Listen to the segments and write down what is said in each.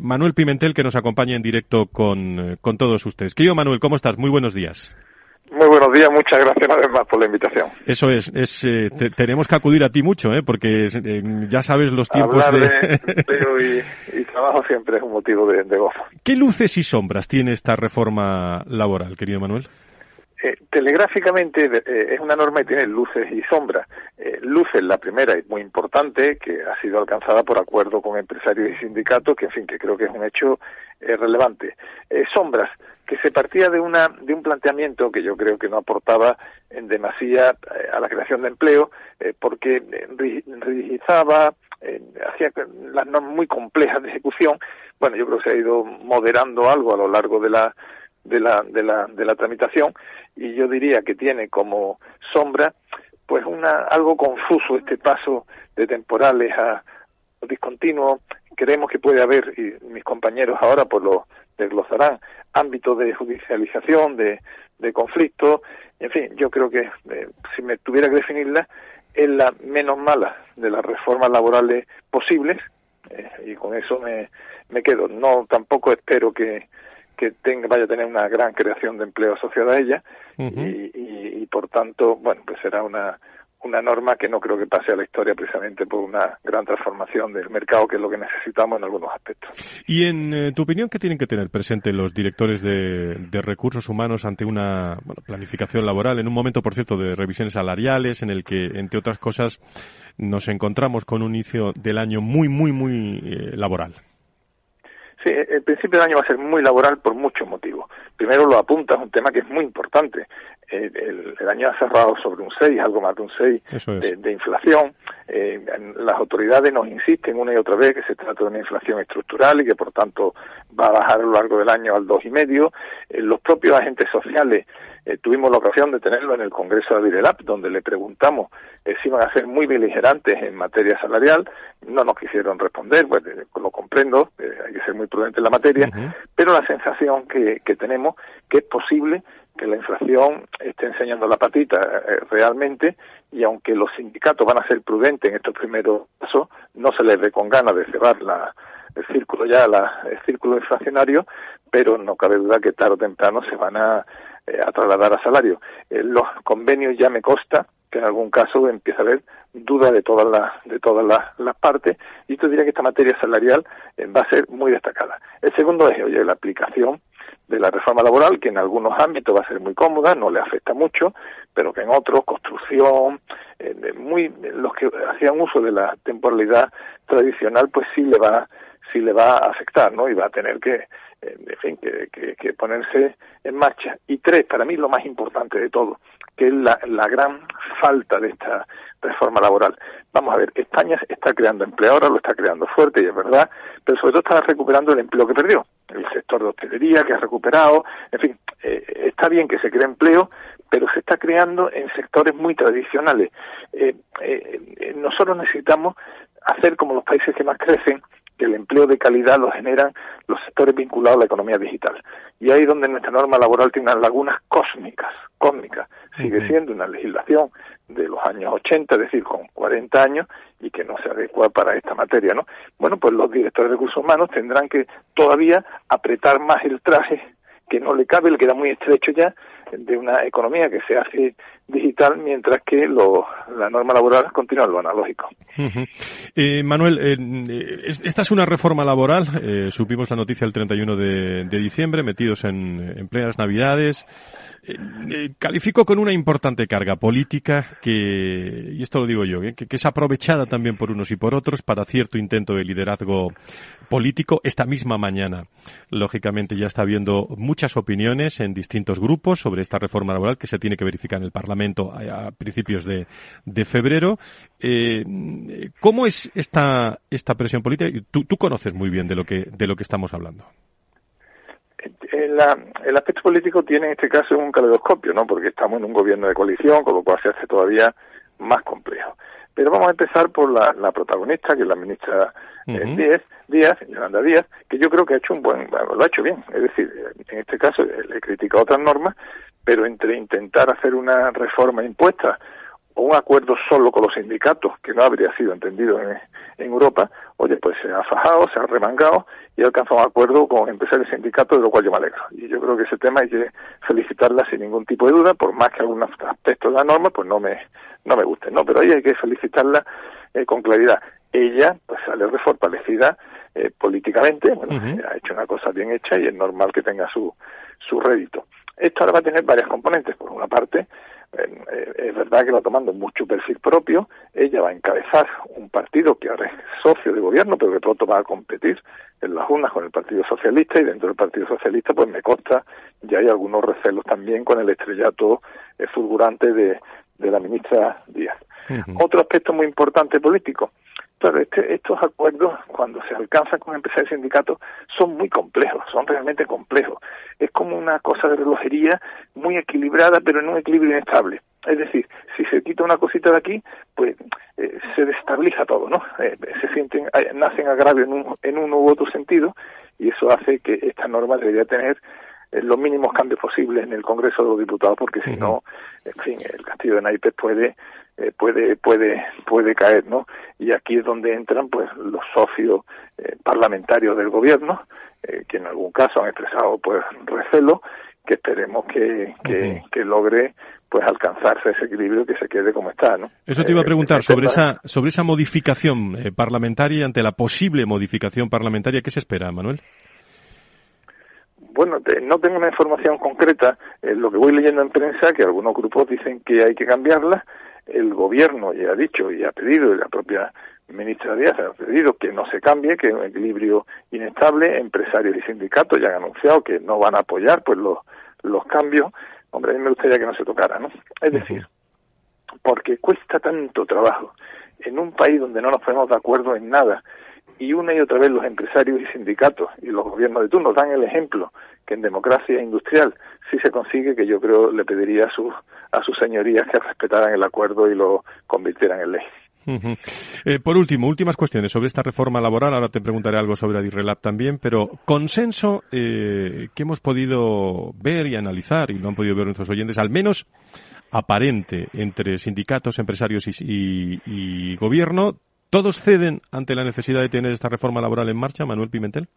Manuel Pimentel, que nos acompaña en directo con, eh, con todos ustedes. Querido Manuel, ¿cómo estás? Muy buenos días. Muy buenos días, muchas gracias una vez más por la invitación. Eso es, es eh, tenemos que acudir a ti mucho, ¿eh? porque eh, ya sabes los tiempos Hablar de... y, trabajo siempre es un motivo de, de gozo. ¿Qué luces y sombras tiene esta reforma laboral, querido Manuel? Eh, telegráficamente eh, es una norma y tiene luces y sombras. Eh, luces, la primera es muy importante, que ha sido alcanzada por acuerdo con empresarios y sindicatos, que en fin, que creo que es un hecho relevante. sombras, que se partía de una de un planteamiento que yo creo que no aportaba en demasía a la creación de empleo, porque rigidizaba, hacía las normas muy complejas de ejecución. Bueno, yo creo que se ha ido moderando algo a lo largo de la de la, de la, de la tramitación y yo diría que tiene como sombra pues una algo confuso este paso de temporales a discontinuo. Creemos que puede haber y mis compañeros ahora pues lo desglosarán ámbitos de judicialización de, de conflicto. En fin yo creo que eh, si me tuviera que definirla es la menos mala de las reformas laborales posibles eh, y con eso me, me quedo. No tampoco espero que que tenga, vaya a tener una gran creación de empleo asociada a ella y, por tanto, bueno, pues será una, una norma que no creo que pase a la historia precisamente por una gran transformación del mercado, que es lo que necesitamos en algunos aspectos. Y en eh, tu opinión, ¿qué tienen que tener presente los directores de, recursos humanos ante una planificación laboral, en un momento, por cierto, de revisiones salariales, en el que, entre otras cosas, nos encontramos con un inicio del año muy, muy, muy eh, laboral? Sí, el principio del año va a ser muy laboral por muchos motivos. Primero lo apunta, es un tema que es muy importante. El, año ha cerrado sobre un 6, algo más de un 6 de, inflación. Eh, las autoridades nos insisten una y otra vez que se trata de una inflación estructural y que por tanto va a bajar a lo largo del año al 2,5. Eh, los propios agentes sociales eh, tuvimos la ocasión de tenerlo en el Congreso de Adirelap, donde le preguntamos eh, si iban a ser muy beligerantes en materia salarial. No nos quisieron responder, pues eh, lo comprendo, hay que ser muy prudente en la materia, pero la sensación que, que tenemos que es posible que la inflación esté enseñando la patita realmente y aunque los sindicatos van a ser prudentes en estos primeros pasos, no se les ve con ganas de cerrar la, el círculo ya, la, el círculo inflacionario, pero no cabe duda que tarde o temprano se van a eh, a trasladar a salario. Eh, los convenios ya me consta que en algún caso empieza a haber duda de todas las de todas las, partes y yo diría que esta materia salarial eh, va a ser muy destacada. El segundo es oye, la aplicación de la reforma laboral que en algunos ámbitos va a ser muy cómoda, no le afecta mucho, pero que en otros construcción, muy los que hacían uso de la temporalidad tradicional, pues sí le va sí le va a afectar, ¿no? Y va a tener que en fin, que, que, ponerse en marcha. Y tres, para mí lo más importante de todo, que es la, la gran falta de esta reforma laboral. Vamos a ver, España está creando empleo ahora, lo está creando fuerte y es verdad, pero sobre todo está recuperando el empleo que perdió. El sector de hostelería que ha recuperado, en fin, eh, está bien que se cree empleo, pero se está creando en sectores muy tradicionales. Eh, eh, nosotros necesitamos hacer como los países que más crecen, que el empleo de calidad lo generan los sectores vinculados a la economía digital. Y ahí donde nuestra norma laboral tiene unas lagunas cósmicas, cósmicas. Sigue siendo una legislación de los años 80, es decir, con 40 años, y que no se adecua para esta materia, ¿no? Bueno, pues los directores de recursos humanos tendrán que todavía apretar más el traje que no le cabe, le queda muy estrecho ya, de una economía que se hace digital, mientras que lo, la norma laboral continúa lo analógico. eh, Manuel, eh, esta es una reforma laboral. Eh, supimos la noticia el 31 de, de diciembre, metidos en, en plenas Navidades. Eh, eh, califico con una importante carga política que, y esto lo digo yo, que, que, es aprovechada también por unos y por otros para cierto intento de liderazgo político. Esta misma mañana, lógicamente, ya está habiendo muchas opiniones en distintos grupos sobre esta reforma laboral que se tiene que verificar en el Parlamento a, principios de, de febrero. Eh, ¿Cómo es esta, esta presión política? Tú, tú conoces muy bien de lo que, de lo que estamos hablando el aspecto político tiene en este caso un caleidoscopio, ¿no? Porque estamos en un gobierno de coalición, con lo cual se hace todavía más complejo. Pero vamos a empezar por la, protagonista, que es la ministra eh, Díaz, Díaz, Yolanda Díaz, que yo creo que ha hecho un buen, lo ha hecho bien. Es decir, en este caso le he criticado otras normas, pero entre intentar hacer una reforma impuesta o un acuerdo solo con los sindicatos, que no habría sido entendido en, en Europa, oye, pues se ha fajado, se ha remangado y ha alcanzado un acuerdo con empresarios y sindicatos, de lo cual yo me alegro. Y yo creo que ese tema hay que felicitarla sin ningún tipo de duda, por más que algunos aspectos de la norma pues no me, no me gusten, ¿no? Pero ahí hay que felicitarla eh, con claridad. Ella pues sale refortalecida eh, políticamente, bueno, ha hecho una cosa bien hecha y es normal que tenga su, su rédito. Esto ahora va a tener varias componentes. Por una parte, eh, es verdad que va tomando mucho perfil propio. Ella va a encabezar un partido que ahora es socio de gobierno, pero que pronto va a competir en las urnas con el Partido Socialista y dentro del Partido Socialista, pues me consta, ya hay algunos recelos también con el estrellato eh, fulgurante de, de la ministra Díaz. Otro aspecto muy importante político, Claro, este, estos acuerdos, cuando se alcanzan con empresarios y sindicatos, son muy complejos, son realmente complejos. Es como una cosa de relojería muy equilibrada, pero en un equilibrio inestable. Es decir, si se quita una cosita de aquí, pues eh, se destabiliza todo, ¿no? Eh, se sienten, eh, nacen agravios en, un, en uno u otro sentido, y eso hace que esta norma debería tener los mínimos cambios posibles en el Congreso de los Diputados, porque si no, en fin, el castillo de naipes puede eh, puede puede puede caer no y aquí es donde entran pues los socios eh, parlamentarios del gobierno eh, que en algún caso han expresado pues recelo que esperemos que, que, logre pues alcanzarse ese equilibrio que se quede como está, ¿no? Eso te iba a preguntar sobre esa sobre esa modificación parlamentaria ante la posible modificación parlamentaria ¿qué se espera, Manuel? Bueno, no tengo una información concreta. lo que voy leyendo en prensa que algunos grupos dicen que hay que cambiarla el gobierno ya ha dicho y ha pedido, y la propia ministra Díaz ha pedido que no se cambie, que es un equilibrio inestable, empresarios y sindicatos ya han anunciado que no van a apoyar pues los, los cambios, hombre, a mí me gustaría que no se tocara, ¿no? Es decir, porque cuesta tanto trabajo en un país donde no nos ponemos de acuerdo en nada y una y otra vez los empresarios y sindicatos y los gobiernos de turno dan el ejemplo que en democracia industrial sí se consigue, que yo creo le pediría a sus, a sus señorías que respetaran el acuerdo y lo convirtieran en ley. Eh, por último, últimas cuestiones sobre esta reforma laboral. Ahora te preguntaré algo sobre Adirrelab también, pero consenso eh, que hemos podido ver y analizar, y lo han podido ver nuestros oyentes, al menos aparente entre sindicatos, empresarios y, y gobierno. ¿Todos ceden ante la necesidad de tener esta reforma laboral en marcha, Manuel Pimentel?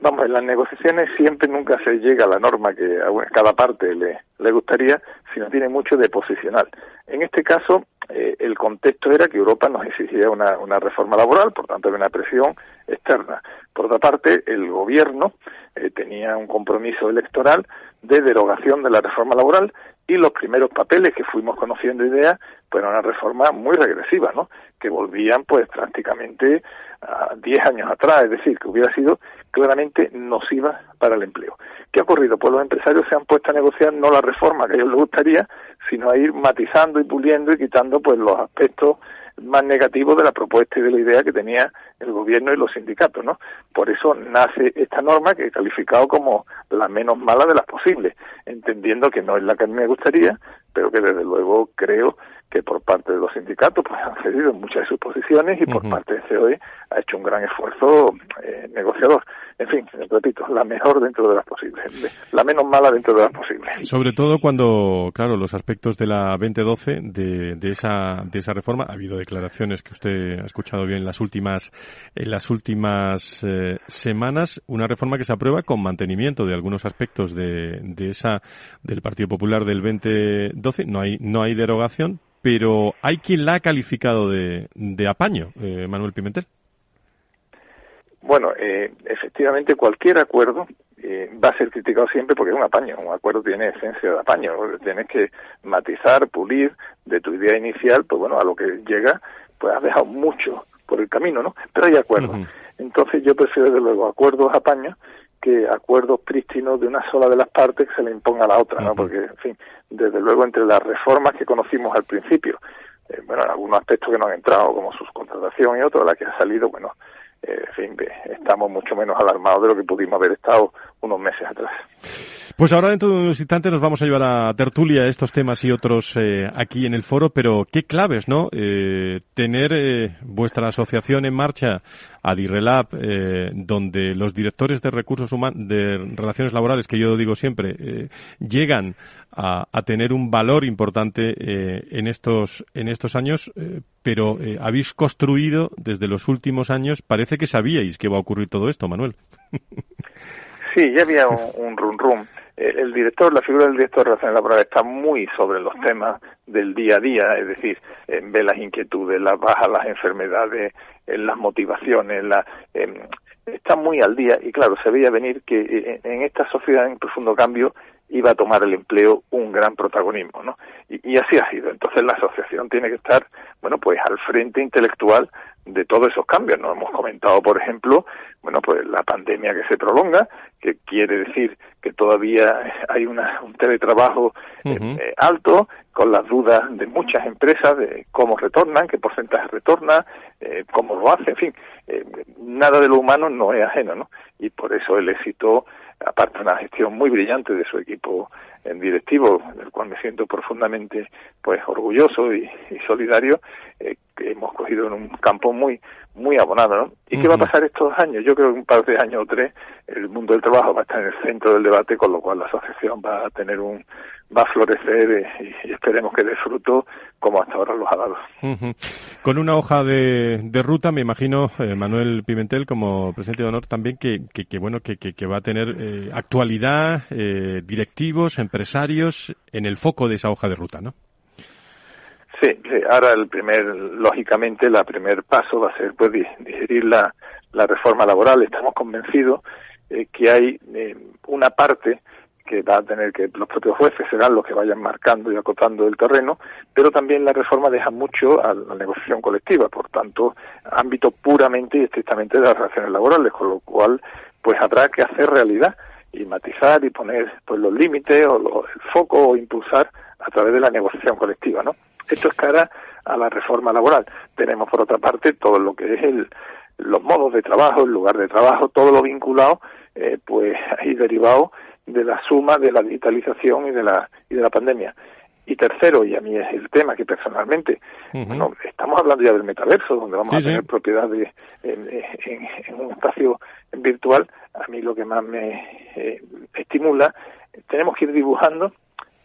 Vamos, en las negociaciones siempre nunca se llega a la norma que a cada parte le, le gustaría, sino tiene mucho de posicional. En este caso, eh, el contexto era que Europa nos exigía una, una reforma laboral, por tanto había una presión externa. Por otra parte, el gobierno eh, tenía un compromiso electoral de derogación de la reforma laboral y los primeros papeles que fuimos conociendo ideas, pues era una reforma muy regresiva, ¿no? Que volvían pues prácticamente a 10 años atrás, es decir, que hubiera sido claramente nociva para el empleo. ¿Qué ha ocurrido? Pues los empresarios se han puesto a negociar no la reforma que a ellos les gustaría, sino a ir matizando y puliendo y quitando pues los aspectos más negativos de la propuesta y de la idea que tenía el gobierno y los sindicatos, ¿no? Por eso nace esta norma que he calificado como la menos mala de las posibles, entendiendo que no es la que a mí me gustaría, pero que desde luego creo que por parte de los sindicatos pues han cedido en muchas de sus posiciones y por parte de COE ha hecho un gran esfuerzo eh, negociador. En fin, repito, la mejor dentro de las posibles, la menos mala dentro de las posibles. Sobre todo cuando, claro, los aspectos de la 2012 de, de esa de esa reforma ha habido declaraciones que usted ha escuchado bien en las últimas en las últimas eh, semanas, una reforma que se aprueba con mantenimiento de algunos aspectos de, de esa del Partido Popular del 2012, no hay no hay derogación, pero hay quien la ha calificado de, de apaño, eh, Manuel Pimentel. Bueno, eh, efectivamente cualquier acuerdo eh, va a ser criticado siempre porque es un apaño. Un acuerdo tiene esencia de apaño. Tienes que matizar, pulir de tu idea inicial, pues bueno, a lo que llega, pues has dejado mucho por el camino, ¿no? Pero hay acuerdos. Entonces yo prefiero, desde luego, acuerdos apaños que acuerdos prístinos de una sola de las partes que se le imponga a la otra, ¿no? Porque, en fin, desde luego entre las reformas que conocimos al principio, eh, bueno, algunos aspectos que no han entrado, como sus contratación y otros, la que ha salido, bueno, eh, en fin, estamos mucho menos alarmados de lo que pudimos haber estado unos meses atrás. Pues ahora dentro de unos instantes nos vamos a llevar a tertulia estos temas y otros eh, aquí en el foro, pero qué claves, ¿no? Eh, tener eh, vuestra asociación en marcha, Adirrelab, eh, donde los directores de recursos humanos, de relaciones laborales, que yo digo siempre, eh, llegan a, a, tener un valor importante en estos en estos años, pero habéis construido desde los últimos años, parece que sabíais que va a ocurrir todo esto, Manuel. Sí, ya había un, un rum rum. El director, la figura del director de relaciones laborales está muy sobre los temas del día a día, es decir, ve las inquietudes, las bajas, las enfermedades, las motivaciones, la, está muy al día. Y claro, se veía venir que eh, en esta sociedad en profundo cambio iba a tomar el empleo un gran protagonismo, ¿no? Y, y, así ha sido. Entonces la asociación tiene que estar, bueno, pues al frente intelectual de todos esos cambios. Nos hemos comentado, por ejemplo, bueno, pues la pandemia que se prolonga, que quiere decir que todavía hay una, un teletrabajo eh, eh, alto, con las dudas de muchas empresas de cómo retornan, qué porcentaje retorna, eh, cómo lo hace, en fin, eh, nada de lo humano no es ajeno, ¿no? Y por eso el éxito aparte de una gestión muy brillante de su equipo en directivo, del cual me siento profundamente pues orgulloso y, solidario, eh, que hemos cogido en un campo muy muy abonado, ¿no? ¿Y qué va a pasar estos años? Yo creo que un par de años o tres el mundo del trabajo va a estar en el centro del debate, con lo cual la asociación va a tener un va a florecer eh, y, esperemos que dé fruto como hasta ahora los ha dado. Con una hoja de, de ruta, me imagino, eh, Manuel Pimentel, como presidente de honor, también que, que, bueno, que, que, va a tener eh, actualidad, directivos, empresarios en el foco de esa hoja de ruta, ¿no? Sí, ahora el primer, lógicamente, el primer paso va a ser pues digerir la, reforma laboral. Estamos convencidos que hay una parte que va a tener que los propios jueces serán los que vayan marcando y acotando el terreno, pero también la reforma deja mucho a la negociación colectiva, por tanto, ámbito puramente y estrictamente de las relaciones laborales, con lo cual, pues habrá que hacer realidad y matizar y poner pues los límites o el foco o impulsar a través de la negociación colectiva, ¿no? Esto es cara a la reforma laboral. Tenemos por otra parte todo lo que es el, los modos de trabajo, el lugar de trabajo, todo lo vinculado, eh, pues ahí derivado de la suma de la digitalización y de la, y de la pandemia. Y tercero, y a mí es el tema que personalmente, bueno, estamos hablando ya del metaverso, donde vamos a tener propiedades en, un espacio virtual, a mí lo que más me eh, estimula, tenemos que ir dibujando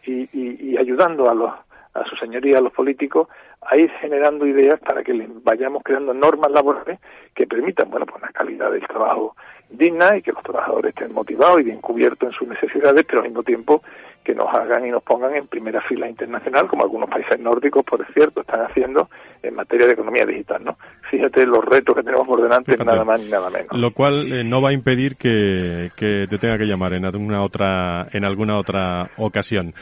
y, y, y ayudando a los a su señoría, a los políticos, a ir generando ideas para que les vayamos creando normas laborales que permitan, bueno, pues una calidad del trabajo digna y que los trabajadores estén motivados y bien cubiertos en sus necesidades, pero al mismo tiempo que nos hagan y nos pongan en primera fila internacional, como algunos países nórdicos, por cierto, están haciendo en materia de economía digital, ¿no? Fíjate los retos que tenemos por delante, nada más ni nada menos. Lo cual eh, no va a impedir que, que, te tenga que llamar en alguna otra, en alguna otra ocasión.